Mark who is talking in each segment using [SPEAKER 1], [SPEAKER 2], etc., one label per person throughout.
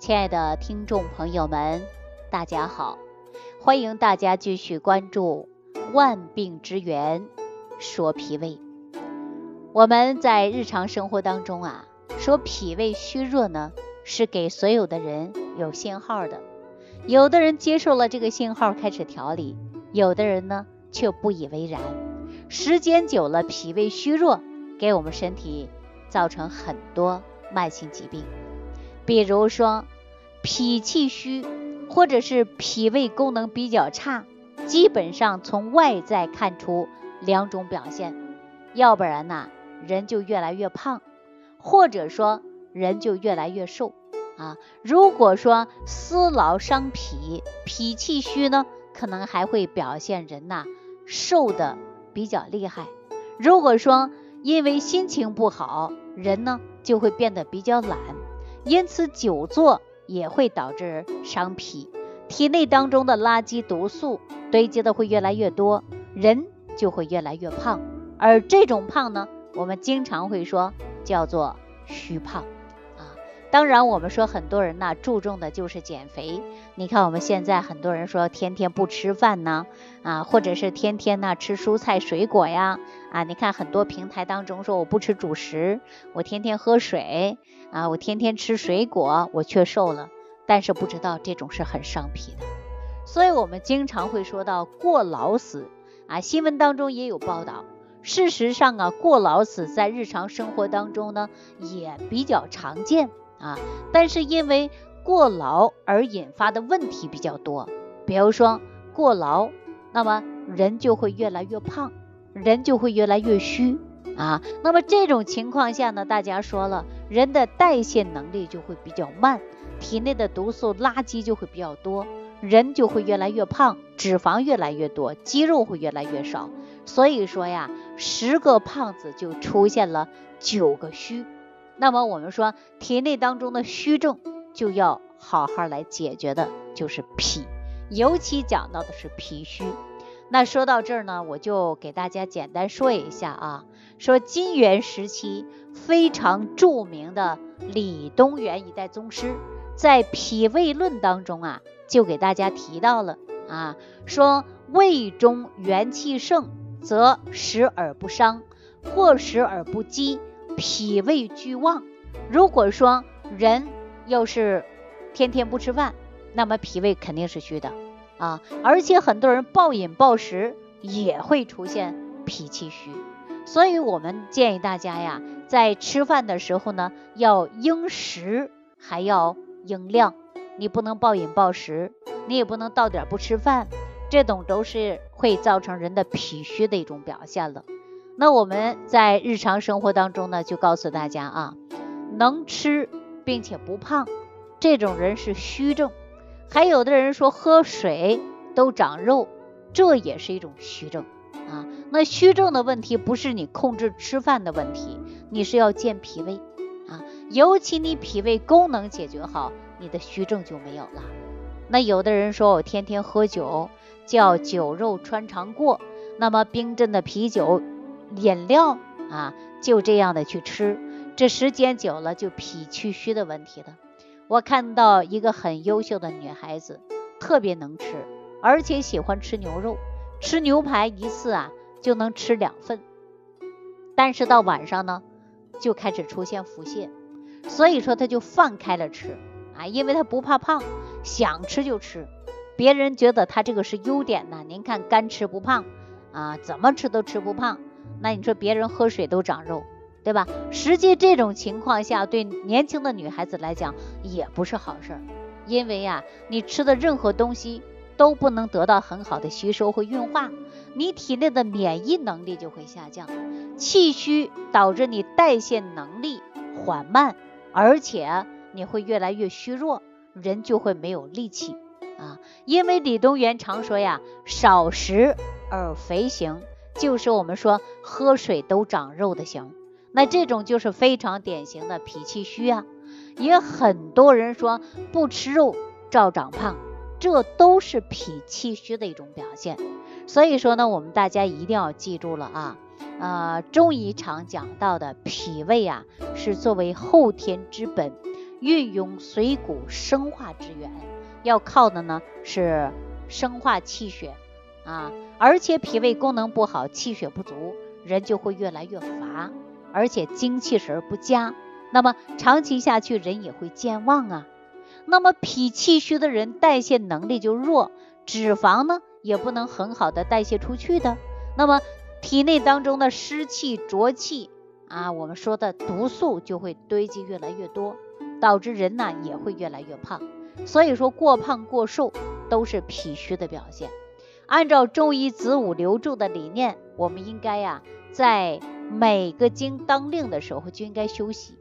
[SPEAKER 1] 亲爱的听众朋友们，大家好，欢迎大家继续关注《万病之源说脾胃》。我们在日常生活当中啊，说脾胃虚弱呢，是给所有的人有信号的。有的人接受了这个信号开始调理，有的人呢却不以为然。时间久了，脾胃虚弱，给我们身体造成很多慢性疾病。比如说脾气虚，或者是脾胃功能比较差，基本上从外在看出两种表现，要不然呢人就越来越胖，或者说人就越来越瘦啊。如果说思劳伤脾，脾气虚呢，可能还会表现人呐瘦的比较厉害。如果说因为心情不好，人呢就会变得比较懒。因此，久坐也会导致伤脾，体内当中的垃圾毒素堆积的会越来越多，人就会越来越胖。而这种胖呢，我们经常会说叫做虚胖。当然，我们说很多人呢注重的就是减肥。你看我们现在很多人说天天不吃饭呢，啊，或者是天天呢吃蔬菜水果呀，啊，你看很多平台当中说我不吃主食，我天天喝水。啊，我天天吃水果，我却瘦了，但是不知道这种是很伤脾的，所以我们经常会说到过劳死啊，新闻当中也有报道。事实上啊，过劳死在日常生活当中呢也比较常见啊，但是因为过劳而引发的问题比较多，比如说过劳，那么人就会越来越胖，人就会越来越虚。啊，那么这种情况下呢，大家说了，人的代谢能力就会比较慢，体内的毒素垃圾就会比较多，人就会越来越胖，脂肪越来越多，肌肉会越来越少。所以说呀，十个胖子就出现了九个虚。那么我们说，体内当中的虚症就要好好来解决的，就是脾，尤其讲到的是脾虚。那说到这儿呢，我就给大家简单说一下啊。说金元时期非常著名的李东垣一代宗师，在《脾胃论》当中啊，就给大家提到了啊，说胃中元气盛，则食而不伤，或食而不饥，脾胃俱旺。如果说人要是天天不吃饭，那么脾胃肯定是虚的啊，而且很多人暴饮暴食也会出现脾气虚。所以我们建议大家呀，在吃饭的时候呢，要应时，还要应量。你不能暴饮暴食，你也不能到点不吃饭，这种都是会造成人的脾虚的一种表现了。那我们在日常生活当中呢，就告诉大家啊，能吃并且不胖，这种人是虚症。还有的人说喝水都长肉，这也是一种虚症。啊，那虚症的问题不是你控制吃饭的问题，你是要健脾胃啊。尤其你脾胃功能解决好，你的虚症就没有了。那有的人说我天天喝酒，叫酒肉穿肠过，那么冰镇的啤酒、饮料啊，就这样的去吃，这时间久了就脾气虚的问题了。我看到一个很优秀的女孩子，特别能吃，而且喜欢吃牛肉。吃牛排一次啊就能吃两份，但是到晚上呢就开始出现腹泻，所以说他就放开了吃啊，因为他不怕胖，想吃就吃。别人觉得他这个是优点呢，您看干吃不胖啊，怎么吃都吃不胖。那你说别人喝水都长肉，对吧？实际这种情况下对年轻的女孩子来讲也不是好事儿，因为呀你吃的任何东西。都不能得到很好的吸收和运化，你体内的免疫能力就会下降，气虚导致你代谢能力缓慢，而且你会越来越虚弱，人就会没有力气啊。因为李东垣常说呀，少食而肥行，就是我们说喝水都长肉的型，那这种就是非常典型的脾气虚啊。也很多人说不吃肉照长胖。这都是脾气虚的一种表现，所以说呢，我们大家一定要记住了啊，呃，中医常讲到的脾胃啊，是作为后天之本，运用水谷生化之源，要靠的呢是生化气血啊。而且脾胃功能不好，气血不足，人就会越来越乏，而且精气神不佳。那么长期下去，人也会健忘啊。那么脾气虚的人，代谢能力就弱，脂肪呢也不能很好的代谢出去的。那么体内当中的湿气浊气啊，我们说的毒素就会堆积越来越多，导致人呢也会越来越胖。所以说过胖过瘦都是脾虚的表现。按照中医子午流注的理念，我们应该呀，在每个经当令的时候就应该休息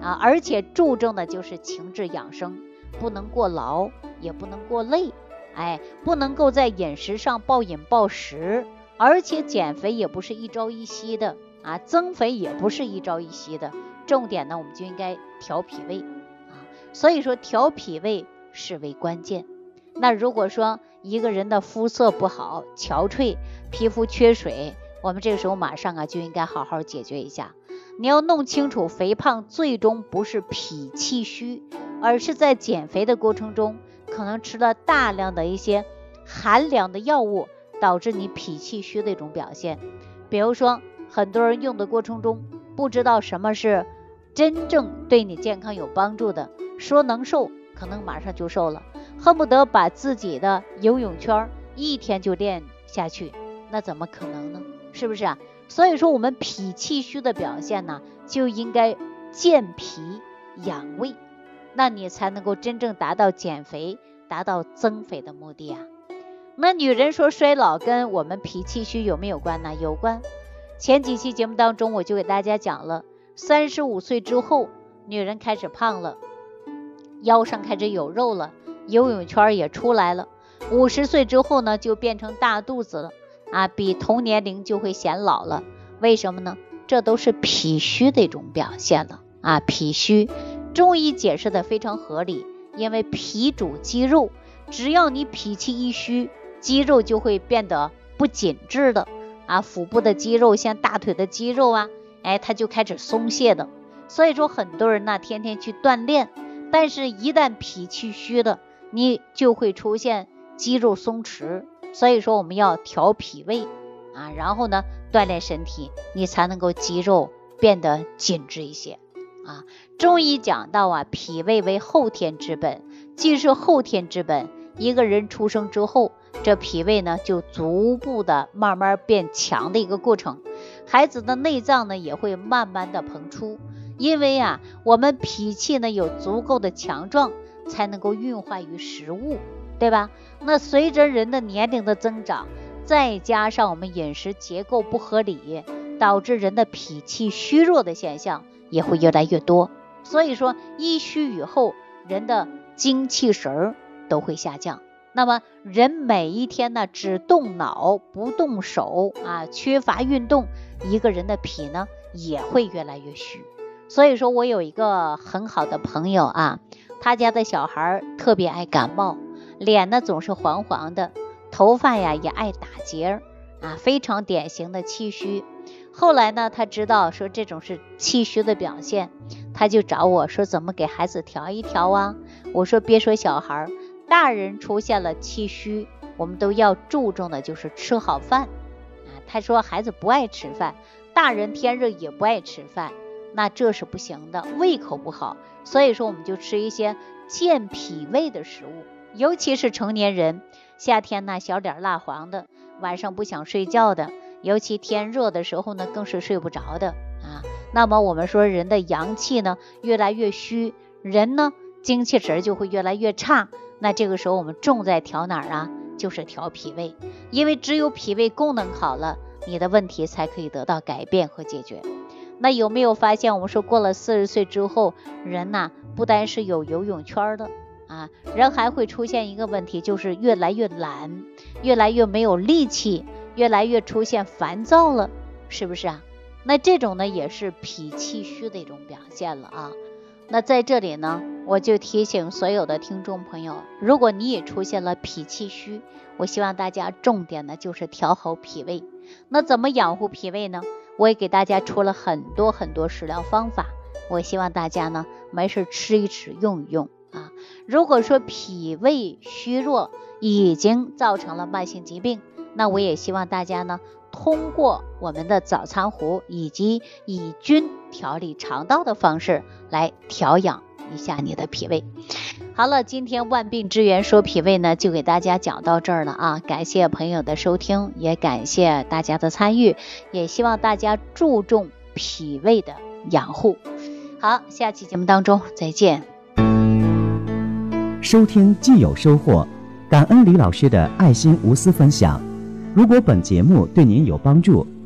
[SPEAKER 1] 啊，而且注重的就是情志养生，不能过劳，也不能过累，哎，不能够在饮食上暴饮暴食。而且减肥也不是一朝一夕的啊，增肥也不是一朝一夕的。重点呢，我们就应该调脾胃啊。所以说调脾胃是为关键。那如果说一个人的肤色不好、憔悴、皮肤缺水，我们这个时候马上啊就应该好好解决一下。你要弄清楚，肥胖最终不是脾气虚，而是在减肥的过程中，可能吃了大量的一些寒凉的药物。导致你脾气虚的一种表现，比如说很多人用的过程中不知道什么是真正对你健康有帮助的，说能瘦，可能马上就瘦了，恨不得把自己的游泳圈一天就练下去，那怎么可能呢？是不是啊？所以说我们脾气虚的表现呢，就应该健脾养胃，那你才能够真正达到减肥、达到增肥的目的啊。那女人说衰老跟我们脾气虚有没有关呢？有关。前几期节目当中我就给大家讲了，三十五岁之后，女人开始胖了，腰上开始有肉了，游泳圈也出来了。五十岁之后呢，就变成大肚子了啊，比同年龄就会显老了。为什么呢？这都是脾虚的一种表现了啊。脾虚，中医解释的非常合理，因为脾主肌肉，只要你脾气一虚。肌肉就会变得不紧致的啊，腹部的肌肉像大腿的肌肉啊，哎，它就开始松懈的。所以说很多人呢天天去锻炼，但是一旦脾气虚的，你就会出现肌肉松弛。所以说我们要调脾胃啊，然后呢锻炼身体，你才能够肌肉变得紧致一些啊。中医讲到啊，脾胃为后天之本，既是后天之本，一个人出生之后。这脾胃呢，就逐步的慢慢变强的一个过程，孩子的内脏呢也会慢慢的膨出，因为啊，我们脾气呢有足够的强壮，才能够运化于食物，对吧？那随着人的年龄的增长，再加上我们饮食结构不合理，导致人的脾气虚弱的现象也会越来越多。所以说，一虚以后，人的精气神儿都会下降。那么人每一天呢，只动脑不动手啊，缺乏运动，一个人的脾呢也会越来越虚。所以说我有一个很好的朋友啊，他家的小孩特别爱感冒，脸呢总是黄黄的，头发呀也爱打结儿啊，非常典型的气虚。后来呢，他知道说这种是气虚的表现，他就找我说怎么给孩子调一调啊？我说别说小孩。大人出现了气虚，我们都要注重的就是吃好饭啊。他说孩子不爱吃饭，大人天热也不爱吃饭，那这是不行的，胃口不好。所以说我们就吃一些健脾胃的食物，尤其是成年人，夏天呢小脸蜡黄的，晚上不想睡觉的，尤其天热的时候呢更是睡不着的啊。那么我们说人的阳气呢越来越虚，人呢精气神就会越来越差。那这个时候我们重在调哪儿啊？就是调脾胃，因为只有脾胃功能好了，你的问题才可以得到改变和解决。那有没有发现，我们说过了四十岁之后，人呐不单是有游泳圈的啊，人还会出现一个问题，就是越来越懒，越来越没有力气，越来越出现烦躁了，是不是啊？那这种呢也是脾气虚的一种表现了啊。那在这里呢，我就提醒所有的听众朋友，如果你也出现了脾气虚，我希望大家重点呢就是调好脾胃。那怎么养护脾胃呢？我也给大家出了很多很多食疗方法，我希望大家呢没事吃一吃，用一用啊。如果说脾胃虚弱已经造成了慢性疾病，那我也希望大家呢，通过我们的早餐壶以及以菌调理肠道的方式来调养一下你的脾胃。好了，今天万病之源说脾胃呢，就给大家讲到这儿了啊！感谢朋友的收听，也感谢大家的参与，也希望大家注重脾胃的养护。好，下期节目当中再见。
[SPEAKER 2] 收听既有收获，感恩李老师的爱心无私分享。如果本节目对您有帮助，